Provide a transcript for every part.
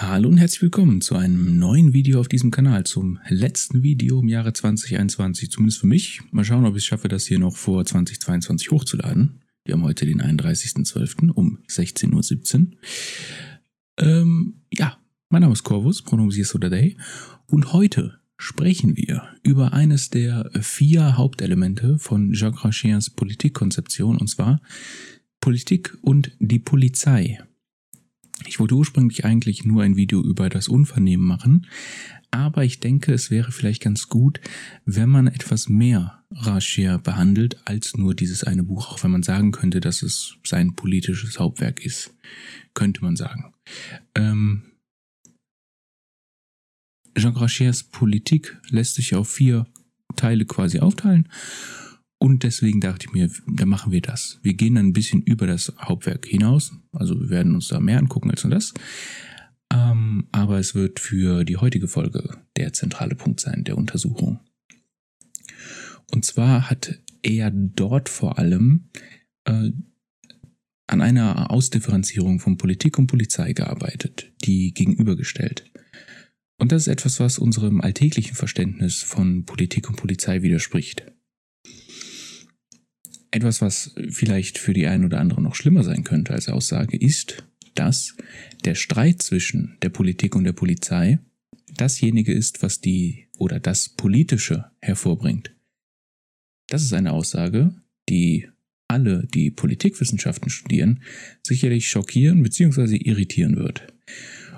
Hallo und herzlich willkommen zu einem neuen Video auf diesem Kanal, zum letzten Video im Jahre 2021, zumindest für mich. Mal schauen, ob ich es schaffe, das hier noch vor 2022 hochzuladen. Wir haben heute den 31.12. um 16.17 Uhr. Ähm, ja, mein Name ist Corvus, Pronomen oder Day, und heute sprechen wir über eines der vier Hauptelemente von Jacques Rachiens Politikkonzeption, und zwar Politik und die Polizei. Ich wollte ursprünglich eigentlich nur ein Video über das Unvernehmen machen, aber ich denke, es wäre vielleicht ganz gut, wenn man etwas mehr Rashir behandelt als nur dieses eine Buch, auch wenn man sagen könnte, dass es sein politisches Hauptwerk ist. Könnte man sagen. Ähm, Jean Rachiers Politik lässt sich auf vier Teile quasi aufteilen und deswegen dachte ich mir, da machen wir das. Wir gehen dann ein bisschen über das Hauptwerk hinaus. Also wir werden uns da mehr angucken als nur das. Ähm, aber es wird für die heutige Folge der zentrale Punkt sein, der Untersuchung. Und zwar hat er dort vor allem äh, an einer Ausdifferenzierung von Politik und Polizei gearbeitet, die gegenübergestellt. Und das ist etwas, was unserem alltäglichen Verständnis von Politik und Polizei widerspricht. Etwas, was vielleicht für die einen oder andere noch schlimmer sein könnte als Aussage, ist, dass der Streit zwischen der Politik und der Polizei dasjenige ist, was die oder das Politische hervorbringt. Das ist eine Aussage, die alle, die Politikwissenschaften studieren, sicherlich schockieren bzw. irritieren wird.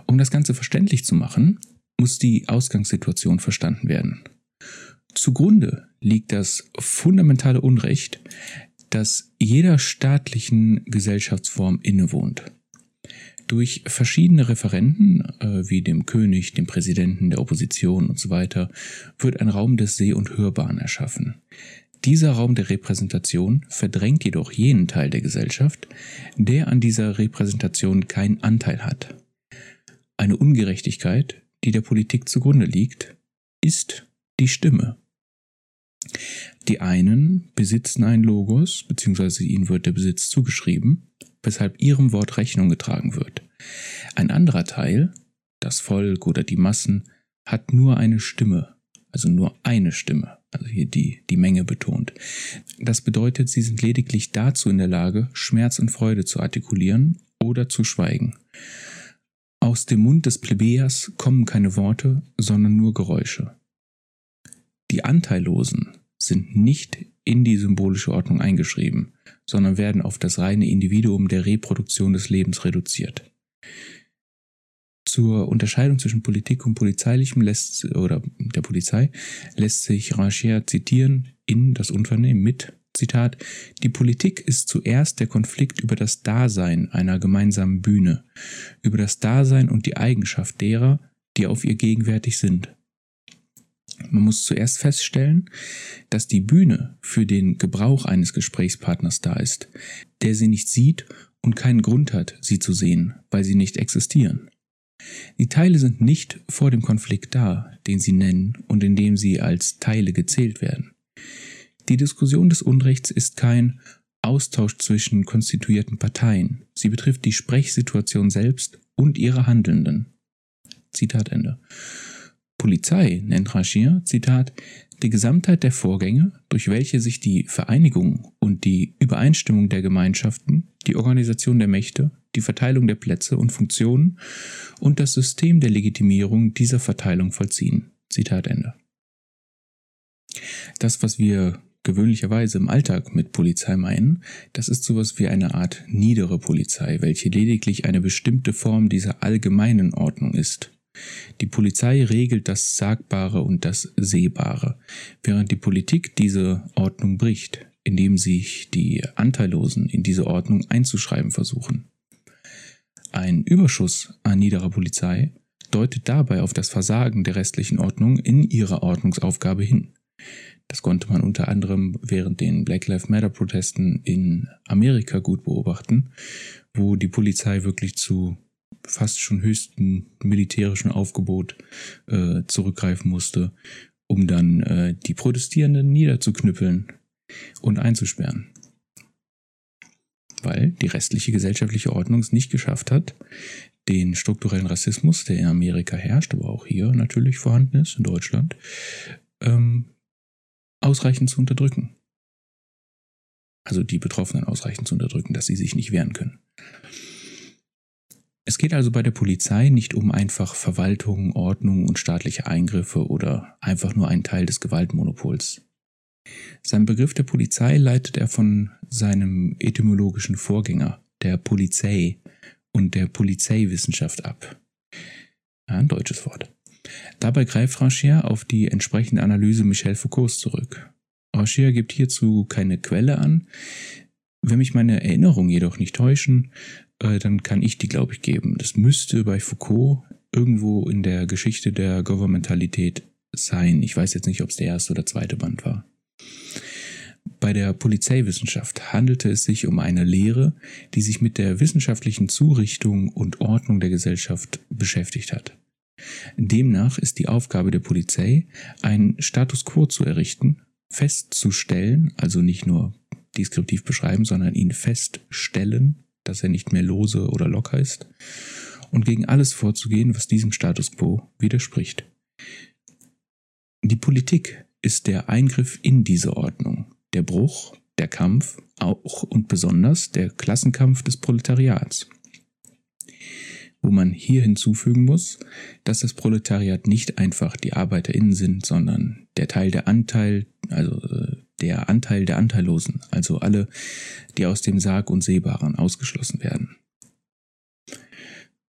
Um das Ganze verständlich zu machen, muss die Ausgangssituation verstanden werden. Zugrunde liegt das fundamentale Unrecht, das jeder staatlichen Gesellschaftsform innewohnt. Durch verschiedene Referenten, äh, wie dem König, dem Präsidenten, der Opposition und so weiter, wird ein Raum des Seh- und Hörbaren erschaffen. Dieser Raum der Repräsentation verdrängt jedoch jenen Teil der Gesellschaft, der an dieser Repräsentation keinen Anteil hat. Eine Ungerechtigkeit, die der Politik zugrunde liegt, ist die Stimme. Die einen besitzen einen Logos, beziehungsweise ihnen wird der Besitz zugeschrieben, weshalb ihrem Wort Rechnung getragen wird. Ein anderer Teil, das Volk oder die Massen, hat nur eine Stimme, also nur eine Stimme, also hier die, die Menge betont. Das bedeutet, sie sind lediglich dazu in der Lage, Schmerz und Freude zu artikulieren oder zu schweigen. Aus dem Mund des Plebejers kommen keine Worte, sondern nur Geräusche. Die Anteillosen sind nicht in die symbolische Ordnung eingeschrieben, sondern werden auf das reine Individuum der Reproduktion des Lebens reduziert. Zur Unterscheidung zwischen Politik und Polizeilichem lässt, oder der Polizei lässt sich Rachier zitieren in das Unternehmen mit Zitat, die Politik ist zuerst der Konflikt über das Dasein einer gemeinsamen Bühne, über das Dasein und die Eigenschaft derer, die auf ihr gegenwärtig sind. Man muss zuerst feststellen, dass die Bühne für den Gebrauch eines Gesprächspartners da ist, der sie nicht sieht und keinen Grund hat, sie zu sehen, weil sie nicht existieren. Die Teile sind nicht vor dem Konflikt da, den sie nennen und in dem sie als Teile gezählt werden. Die Diskussion des Unrechts ist kein Austausch zwischen konstituierten Parteien. Sie betrifft die Sprechsituation selbst und ihre Handelnden. Zitat Ende. Polizei nennt Rachir, Zitat, die Gesamtheit der Vorgänge, durch welche sich die Vereinigung und die Übereinstimmung der Gemeinschaften, die Organisation der Mächte, die Verteilung der Plätze und Funktionen und das System der Legitimierung dieser Verteilung vollziehen. Zitat Ende. Das, was wir gewöhnlicherweise im Alltag mit Polizei meinen, das ist sowas wie eine Art niedere Polizei, welche lediglich eine bestimmte Form dieser allgemeinen Ordnung ist. Die Polizei regelt das Sagbare und das Sehbare, während die Politik diese Ordnung bricht, indem sich die Anteillosen in diese Ordnung einzuschreiben versuchen. Ein Überschuss an niederer Polizei deutet dabei auf das Versagen der restlichen Ordnung in ihrer Ordnungsaufgabe hin. Das konnte man unter anderem während den Black Lives Matter Protesten in Amerika gut beobachten, wo die Polizei wirklich zu fast schon höchsten militärischen Aufgebot äh, zurückgreifen musste, um dann äh, die Protestierenden niederzuknüppeln und einzusperren. Weil die restliche gesellschaftliche Ordnung es nicht geschafft hat, den strukturellen Rassismus, der in Amerika herrscht, aber auch hier natürlich vorhanden ist, in Deutschland, ähm, ausreichend zu unterdrücken. Also die Betroffenen ausreichend zu unterdrücken, dass sie sich nicht wehren können. Es geht also bei der Polizei nicht um einfach Verwaltung, Ordnung und staatliche Eingriffe oder einfach nur einen Teil des Gewaltmonopols. Sein Begriff der Polizei leitet er von seinem etymologischen Vorgänger, der Polizei und der Polizeiwissenschaft ab. Ein deutsches Wort. Dabei greift Ranchier auf die entsprechende Analyse Michel Foucaults zurück. Ranchier gibt hierzu keine Quelle an. Wenn mich meine Erinnerungen jedoch nicht täuschen, äh, dann kann ich die, glaube ich, geben. Das müsste bei Foucault irgendwo in der Geschichte der Gouvernementalität sein. Ich weiß jetzt nicht, ob es der erste oder zweite Band war. Bei der Polizeiwissenschaft handelte es sich um eine Lehre, die sich mit der wissenschaftlichen Zurichtung und Ordnung der Gesellschaft beschäftigt hat. Demnach ist die Aufgabe der Polizei, einen Status quo zu errichten, festzustellen, also nicht nur deskriptiv beschreiben, sondern ihn feststellen, dass er nicht mehr lose oder locker ist, und gegen alles vorzugehen, was diesem Status quo widerspricht. Die Politik ist der Eingriff in diese Ordnung, der Bruch, der Kampf, auch und besonders der Klassenkampf des Proletariats. Wo man hier hinzufügen muss, dass das Proletariat nicht einfach die ArbeiterInnen sind, sondern der Teil der Anteil, also äh, der Anteil der Anteillosen, also alle, die aus dem Sarg und Sehbaren ausgeschlossen werden.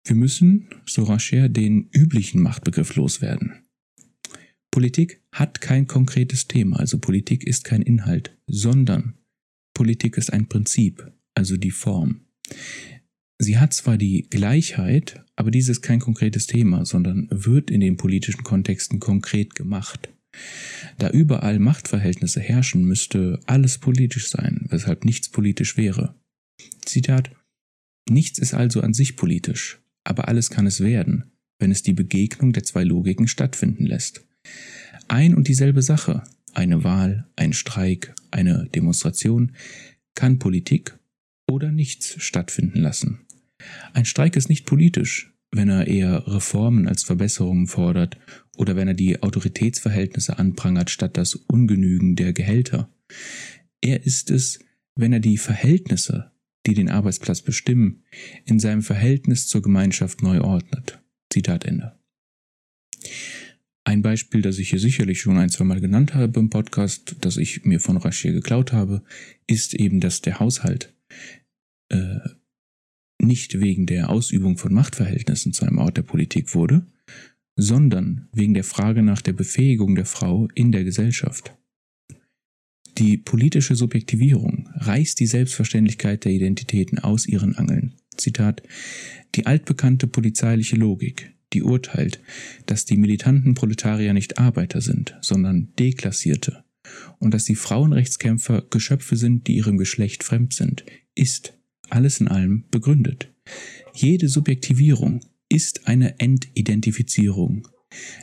Wir müssen, so Racher, den üblichen Machtbegriff loswerden. Politik hat kein konkretes Thema, also Politik ist kein Inhalt, sondern Politik ist ein Prinzip, also die Form. Sie hat zwar die Gleichheit, aber dies ist kein konkretes Thema, sondern wird in den politischen Kontexten konkret gemacht. Da überall Machtverhältnisse herrschen, müsste alles politisch sein, weshalb nichts politisch wäre. Zitat Nichts ist also an sich politisch, aber alles kann es werden, wenn es die Begegnung der zwei Logiken stattfinden lässt. Ein und dieselbe Sache, eine Wahl, ein Streik, eine Demonstration, kann Politik oder nichts stattfinden lassen. Ein Streik ist nicht politisch, wenn er eher Reformen als Verbesserungen fordert oder wenn er die Autoritätsverhältnisse anprangert statt das Ungenügen der Gehälter. Er ist es, wenn er die Verhältnisse, die den Arbeitsplatz bestimmen, in seinem Verhältnis zur Gemeinschaft neu ordnet. Zitat Ende. Ein Beispiel, das ich hier sicherlich schon ein, zwei Mal genannt habe im Podcast, das ich mir von Rashir geklaut habe, ist eben, dass der Haushalt äh, nicht wegen der Ausübung von Machtverhältnissen zu einem Ort der Politik wurde, sondern wegen der Frage nach der Befähigung der Frau in der Gesellschaft. Die politische Subjektivierung reißt die Selbstverständlichkeit der Identitäten aus ihren Angeln. Zitat Die altbekannte polizeiliche Logik, die urteilt, dass die militanten Proletarier nicht Arbeiter sind, sondern Deklassierte, und dass die Frauenrechtskämpfer Geschöpfe sind, die ihrem Geschlecht fremd sind, ist alles in allem begründet. Jede Subjektivierung ist eine Entidentifizierung.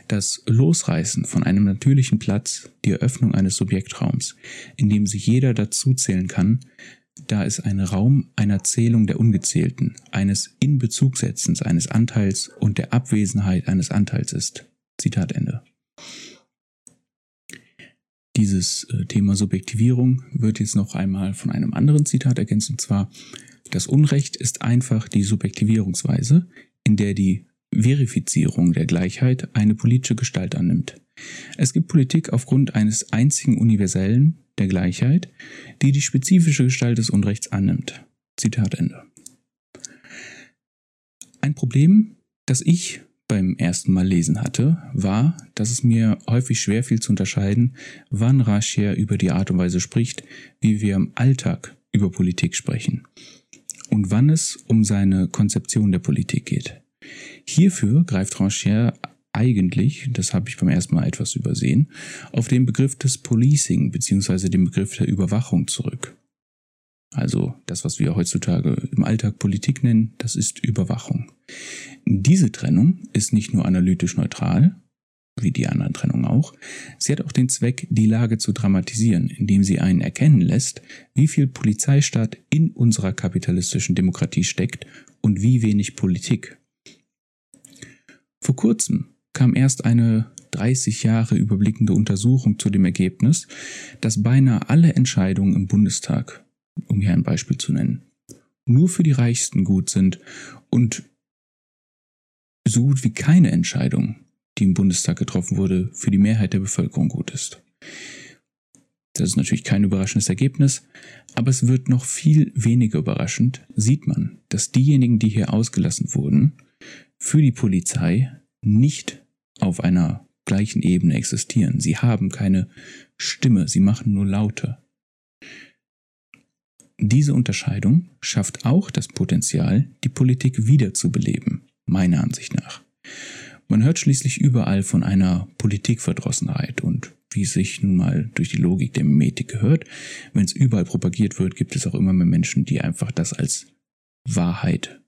Das Losreißen von einem natürlichen Platz, die Eröffnung eines Subjektraums, in dem sich jeder dazuzählen kann, da es ein Raum einer Zählung der Ungezählten, eines Inbezugsetzens eines Anteils und der Abwesenheit eines Anteils ist. Zitat Ende. Dieses äh, Thema Subjektivierung wird jetzt noch einmal von einem anderen Zitat ergänzt, und zwar das Unrecht ist einfach die Subjektivierungsweise, in der die Verifizierung der Gleichheit eine politische Gestalt annimmt. Es gibt Politik aufgrund eines einzigen universellen, der Gleichheit, die die spezifische Gestalt des Unrechts annimmt. Zitat Ende. Ein Problem, das ich beim ersten Mal lesen hatte, war, dass es mir häufig schwer fiel zu unterscheiden, wann Rascher über die Art und Weise spricht, wie wir im Alltag über Politik sprechen und wann es um seine Konzeption der Politik geht. Hierfür greift Rancher eigentlich, das habe ich beim ersten Mal etwas übersehen, auf den Begriff des Policing bzw. den Begriff der Überwachung zurück. Also das, was wir heutzutage im Alltag Politik nennen, das ist Überwachung. Diese Trennung ist nicht nur analytisch neutral, wie die anderen Trennungen auch. Sie hat auch den Zweck, die Lage zu dramatisieren, indem sie einen erkennen lässt, wie viel Polizeistaat in unserer kapitalistischen Demokratie steckt und wie wenig Politik. kurzem kam erst eine 30 Jahre überblickende Untersuchung zu dem Ergebnis, dass beinahe alle Entscheidungen im Bundestag, um hier ein Beispiel zu nennen, nur für die Reichsten gut sind und so gut wie keine Entscheidung, die im Bundestag getroffen wurde, für die Mehrheit der Bevölkerung gut ist. Das ist natürlich kein überraschendes Ergebnis, aber es wird noch viel weniger überraschend, sieht man, dass diejenigen, die hier ausgelassen wurden, für die Polizei nicht auf einer gleichen Ebene existieren. Sie haben keine Stimme, sie machen nur Laute. Diese Unterscheidung schafft auch das Potenzial, die Politik wiederzubeleben, meiner Ansicht nach. Man hört schließlich überall von einer Politikverdrossenheit und wie es sich nun mal durch die Logik der Mimetik gehört, wenn es überall propagiert wird, gibt es auch immer mehr Menschen, die einfach das als Wahrheit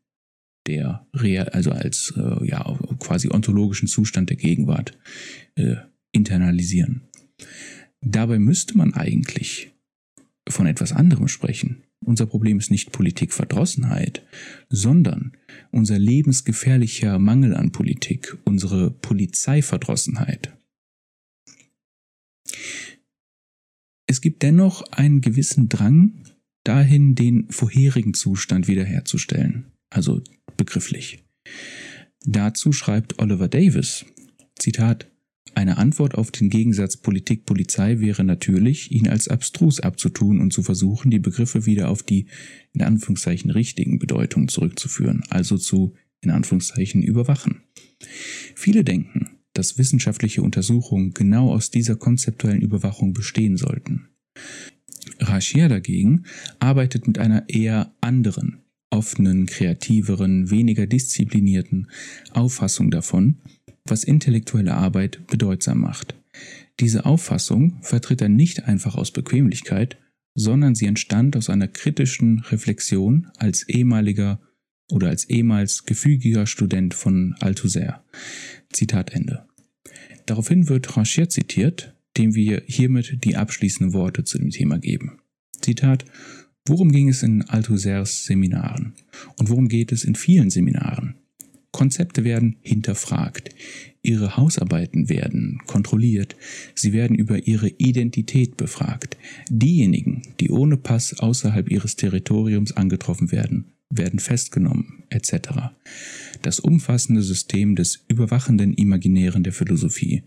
der Real, also als äh, ja quasi ontologischen Zustand der Gegenwart äh, internalisieren. Dabei müsste man eigentlich von etwas anderem sprechen. Unser Problem ist nicht Politikverdrossenheit, sondern unser lebensgefährlicher Mangel an Politik, unsere Polizeiverdrossenheit. Es gibt dennoch einen gewissen Drang dahin, den vorherigen Zustand wiederherzustellen, also begrifflich. Dazu schreibt Oliver Davis, Zitat, eine Antwort auf den Gegensatz Politik-Polizei wäre natürlich, ihn als abstrus abzutun und zu versuchen, die Begriffe wieder auf die in Anführungszeichen richtigen Bedeutungen zurückzuführen, also zu in Anführungszeichen überwachen. Viele denken, dass wissenschaftliche Untersuchungen genau aus dieser konzeptuellen Überwachung bestehen sollten. Rachier dagegen arbeitet mit einer eher anderen, offenen, kreativeren, weniger disziplinierten Auffassung davon, was intellektuelle Arbeit bedeutsam macht. Diese Auffassung vertritt er nicht einfach aus Bequemlichkeit, sondern sie entstand aus einer kritischen Reflexion als ehemaliger oder als ehemals gefügiger Student von Althusser. Zitat Ende. Daraufhin wird Ranchier zitiert, dem wir hiermit die abschließenden Worte zu dem Thema geben. Zitat Worum ging es in Althusers Seminaren? Und worum geht es in vielen Seminaren? Konzepte werden hinterfragt. Ihre Hausarbeiten werden kontrolliert. Sie werden über ihre Identität befragt. Diejenigen, die ohne Pass außerhalb ihres Territoriums angetroffen werden, werden festgenommen, etc. Das umfassende System des überwachenden Imaginären der Philosophie,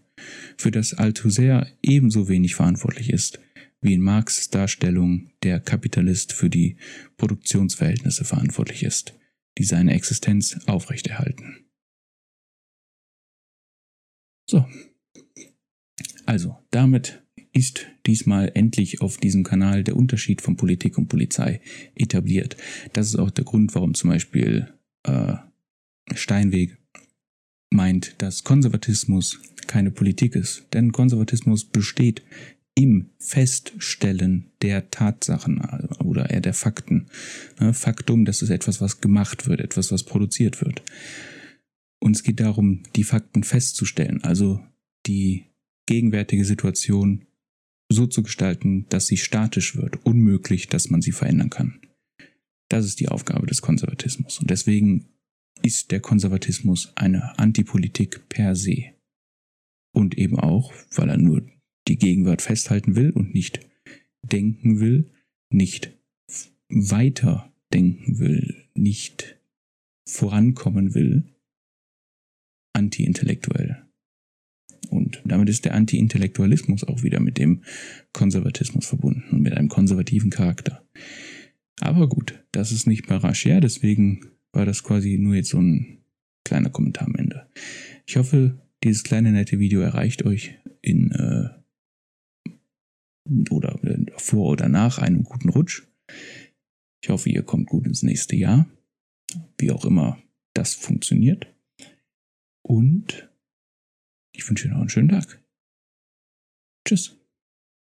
für das Althusser ebenso wenig verantwortlich ist, wie in Marx Darstellung der Kapitalist für die Produktionsverhältnisse verantwortlich ist, die seine Existenz aufrechterhalten. So. Also, damit ist diesmal endlich auf diesem Kanal der Unterschied von Politik und Polizei etabliert. Das ist auch der Grund, warum zum Beispiel äh, Steinweg meint, dass Konservatismus keine Politik ist. Denn Konservatismus besteht im Feststellen der Tatsachen oder eher der Fakten. Ne, Faktum, das ist etwas, was gemacht wird, etwas, was produziert wird. Und es geht darum, die Fakten festzustellen, also die gegenwärtige Situation so zu gestalten, dass sie statisch wird, unmöglich, dass man sie verändern kann. Das ist die Aufgabe des Konservatismus. Und deswegen ist der Konservatismus eine Antipolitik per se. Und eben auch, weil er nur die Gegenwart festhalten will und nicht denken will, nicht weiter denken will, nicht vorankommen will, anti-intellektuell. Und damit ist der Anti-Intellektualismus auch wieder mit dem Konservatismus verbunden und mit einem konservativen Charakter. Aber gut, das ist nicht bei Rachier, deswegen war das quasi nur jetzt so ein kleiner Kommentar am Ende. Ich hoffe, dieses kleine nette Video erreicht euch in äh, oder äh, vor oder nach einem guten Rutsch. Ich hoffe, ihr kommt gut ins nächste Jahr, wie auch immer das funktioniert. Und ich wünsche euch noch einen schönen Tag. Tschüss.